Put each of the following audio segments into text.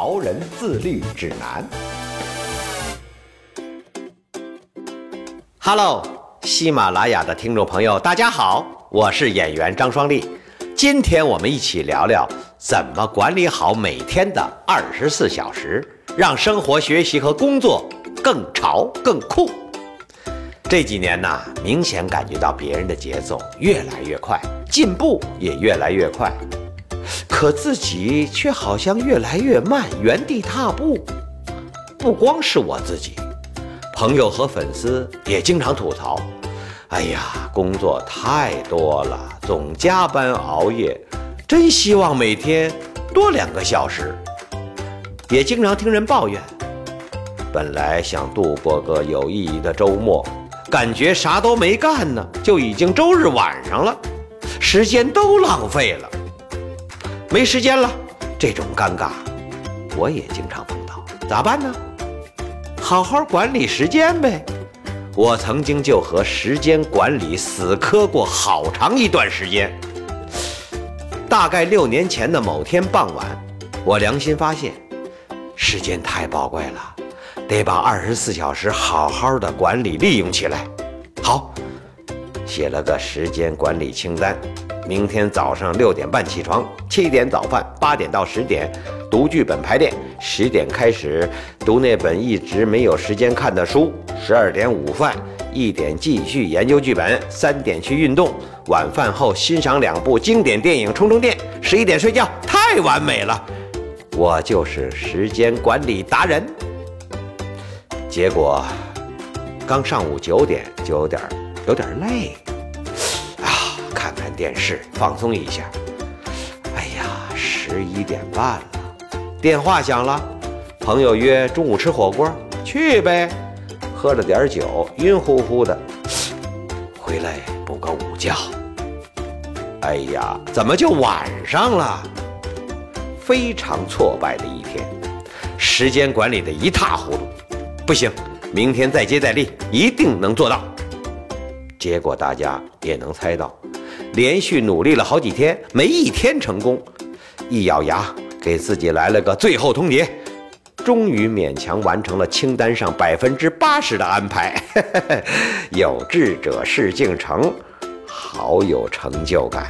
潮人自律指南》。Hello，喜马拉雅的听众朋友，大家好，我是演员张双立。今天我们一起聊聊怎么管理好每天的二十四小时，让生活、学习和工作更潮、更酷。这几年呢，明显感觉到别人的节奏越来越快，进步也越来越快，可自己却好像越来越慢，原地踏步。不光是我自己，朋友和粉丝也经常吐槽：“哎呀，工作太多了，总加班熬夜，真希望每天多两个小时。”也经常听人抱怨：“本来想度过个有意义的周末。”感觉啥都没干呢，就已经周日晚上了，时间都浪费了，没时间了。这种尴尬，我也经常碰到，咋办呢？好好管理时间呗。我曾经就和时间管理死磕过好长一段时间。大概六年前的某天傍晚，我良心发现，时间太宝贵了。得把二十四小时好好的管理利用起来。好，写了个时间管理清单。明天早上六点半起床，七点早饭，八点到十点读剧本排练，十点开始读那本一直没有时间看的书，十二点午饭，一点继续研究剧本，三点去运动，晚饭后欣赏两部经典电影充充电，十一点睡觉，太完美了。我就是时间管理达人。结果，刚上午九点就有点有点累，电视放松一下。哎呀，十一点半了，电话响了，朋友约中午吃火锅，去呗。喝了点酒，晕乎乎的，回来补个午觉。哎呀，怎么就晚上了？非常挫败的一天，时间管理的一塌糊涂。不行，明天再接再厉，一定能做到。结果大家也能猜到，连续努力了好几天，没一天成功。一咬牙，给自己来了个最后通牒，终于勉强完成了清单上百分之八十的安排。有志者事竟成，好有成就感。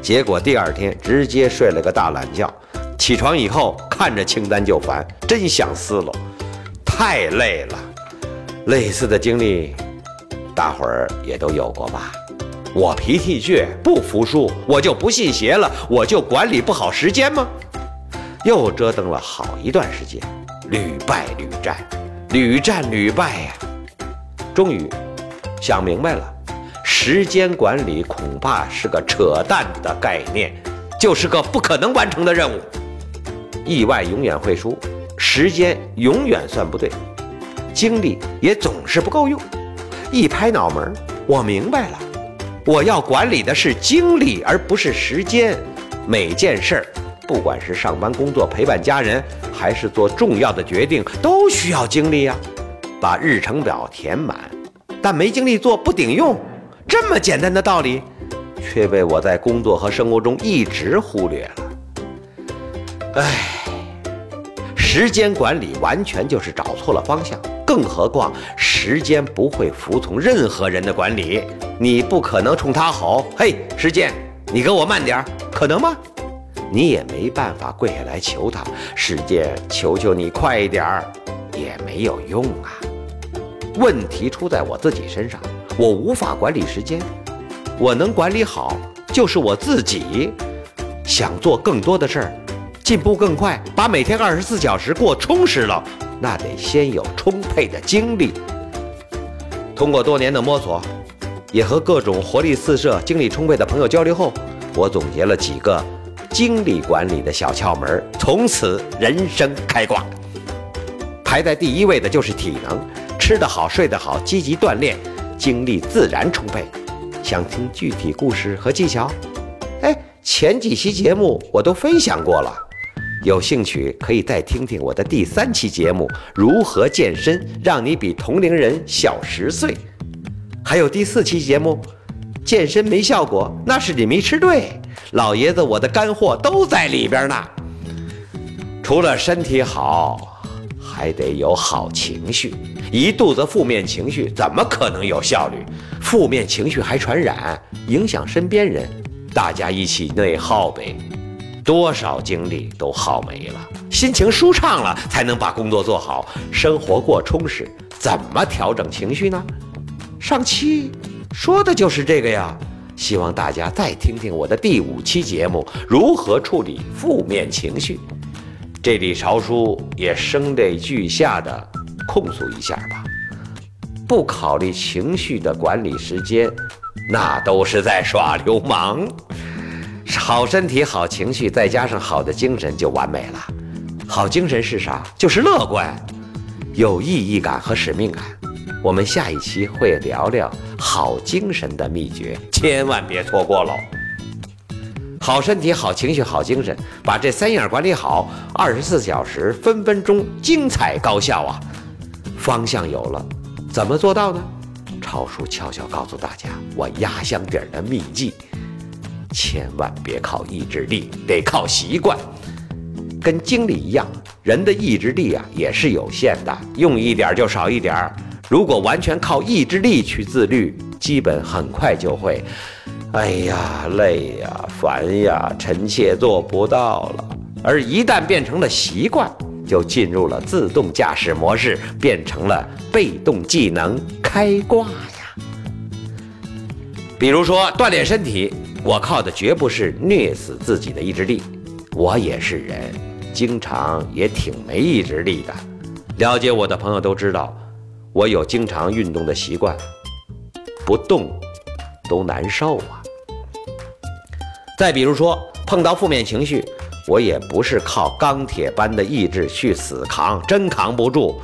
结果第二天直接睡了个大懒觉，起床以后看着清单就烦，真想撕了。太累了，类似的经历，大伙儿也都有过吧？我脾气倔，不服输，我就不信邪了，我就管理不好时间吗？又折腾了好一段时间，屡败屡战，屡战屡败呀！终于想明白了，时间管理恐怕是个扯淡的概念，就是个不可能完成的任务。意外永远会输。时间永远算不对，精力也总是不够用。一拍脑门，我明白了，我要管理的是精力，而不是时间。每件事儿，不管是上班、工作、陪伴家人，还是做重要的决定，都需要精力呀。把日程表填满，但没精力做不顶用。这么简单的道理，却被我在工作和生活中一直忽略了。唉。时间管理完全就是找错了方向，更何况时间不会服从任何人的管理，你不可能冲他吼：“嘿，时间，你给我慢点儿，可能吗？”你也没办法跪下来求他：“时间，求求你快一点儿。”也没有用啊。问题出在我自己身上，我无法管理时间，我能管理好就是我自己，想做更多的事儿。进步更快，把每天二十四小时过充实了，那得先有充沛的精力。通过多年的摸索，也和各种活力四射、精力充沛的朋友交流后，我总结了几个精力管理的小窍门，从此人生开挂。排在第一位的就是体能，吃得好，睡得好，积极锻炼，精力自然充沛。想听具体故事和技巧？哎，前几期节目我都分享过了，有兴趣可以再听听我的第三期节目《如何健身让你比同龄人小十岁》，还有第四期节目。健身没效果，那是你没吃对。老爷子，我的干货都在里边呢。除了身体好，还得有好情绪。一肚子负面情绪，怎么可能有效率？负面情绪还传染，影响身边人，大家一起内耗呗。多少精力都耗没了，心情舒畅了，才能把工作做好，生活过充实。怎么调整情绪呢？上期。说的就是这个呀，希望大家再听听我的第五期节目《如何处理负面情绪》。这里朝叔也声泪俱下的控诉一下吧，不考虑情绪的管理时间，那都是在耍流氓。好身体、好情绪，再加上好的精神就完美了。好精神是啥？就是乐观，有意义感和使命感。我们下一期会聊聊好精神的秘诀，千万别错过喽！好身体、好情绪、好精神，把这三样管理好，二十四小时分分钟精彩高效啊！方向有了，怎么做到呢？超叔悄悄告诉大家，我压箱底儿的秘籍：千万别靠意志力，得靠习惯。跟精力一样，人的意志力啊也是有限的，用一点就少一点儿。如果完全靠意志力去自律，基本很快就会，哎呀，累呀，烦呀，臣妾做不到了。而一旦变成了习惯，就进入了自动驾驶模式，变成了被动技能开挂呀。比如说锻炼身体，我靠的绝不是虐死自己的意志力，我也是人，经常也挺没意志力的。了解我的朋友都知道。我有经常运动的习惯，不动都难受啊。再比如说，碰到负面情绪，我也不是靠钢铁般的意志去死扛，真扛不住。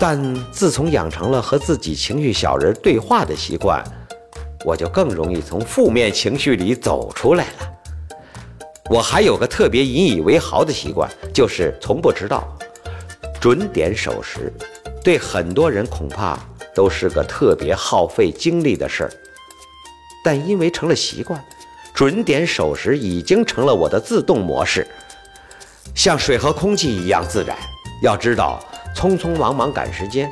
但自从养成了和自己情绪小人对话的习惯，我就更容易从负面情绪里走出来了。我还有个特别引以为豪的习惯，就是从不迟到，准点守时。对很多人恐怕都是个特别耗费精力的事儿，但因为成了习惯，准点守时已经成了我的自动模式，像水和空气一样自然。要知道，匆匆忙忙赶时间，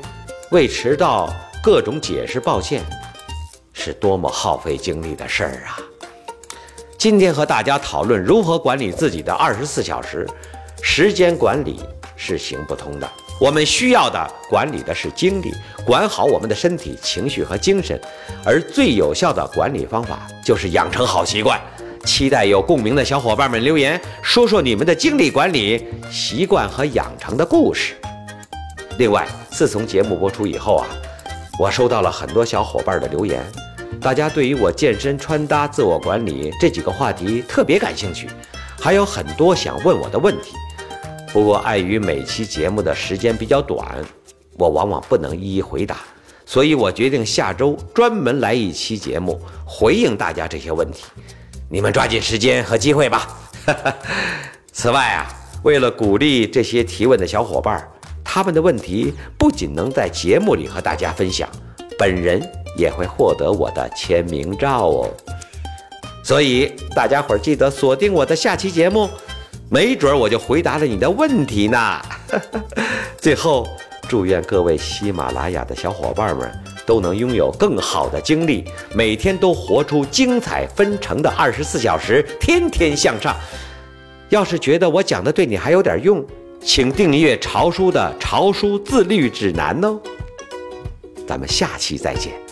为迟到各种解释抱歉，是多么耗费精力的事儿啊！今天和大家讨论如何管理自己的二十四小时，时间管理是行不通的。我们需要的管理的是精力，管好我们的身体、情绪和精神，而最有效的管理方法就是养成好习惯。期待有共鸣的小伙伴们留言，说说你们的精力管理习惯和养成的故事。另外，自从节目播出以后啊，我收到了很多小伙伴的留言，大家对于我健身、穿搭、自我管理这几个话题特别感兴趣，还有很多想问我的问题。不过，碍于每期节目的时间比较短，我往往不能一一回答，所以我决定下周专门来一期节目回应大家这些问题。你们抓紧时间和机会吧。此外啊，为了鼓励这些提问的小伙伴，他们的问题不仅能在节目里和大家分享，本人也会获得我的签名照哦。所以大家伙儿记得锁定我的下期节目。没准我就回答了你的问题呢。最后，祝愿各位喜马拉雅的小伙伴们都能拥有更好的精力，每天都活出精彩纷呈的二十四小时，天天向上。要是觉得我讲的对你还有点用，请订阅潮叔的《潮叔自律指南》哦。咱们下期再见。